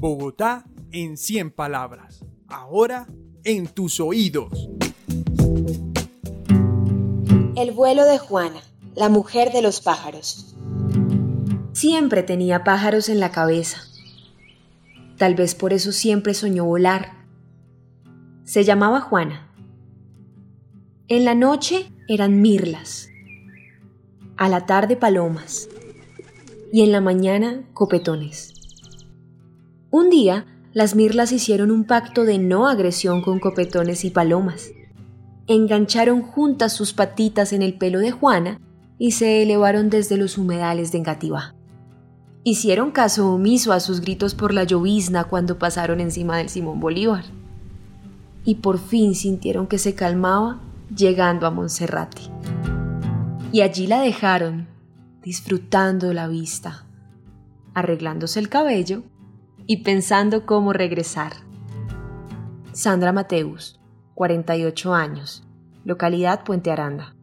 Bogotá en 100 palabras. Ahora en tus oídos. El vuelo de Juana, la mujer de los pájaros. Siempre tenía pájaros en la cabeza. Tal vez por eso siempre soñó volar. Se llamaba Juana. En la noche eran mirlas, a la tarde palomas y en la mañana copetones. Un día, las mirlas hicieron un pacto de no agresión con copetones y palomas. Engancharon juntas sus patitas en el pelo de Juana y se elevaron desde los humedales de Engativá. Hicieron caso omiso a sus gritos por la llovizna cuando pasaron encima del Simón Bolívar. Y por fin sintieron que se calmaba llegando a Monserrate. Y allí la dejaron, disfrutando la vista, arreglándose el cabello y pensando cómo regresar. Sandra Mateus, 48 años, localidad Puente Aranda.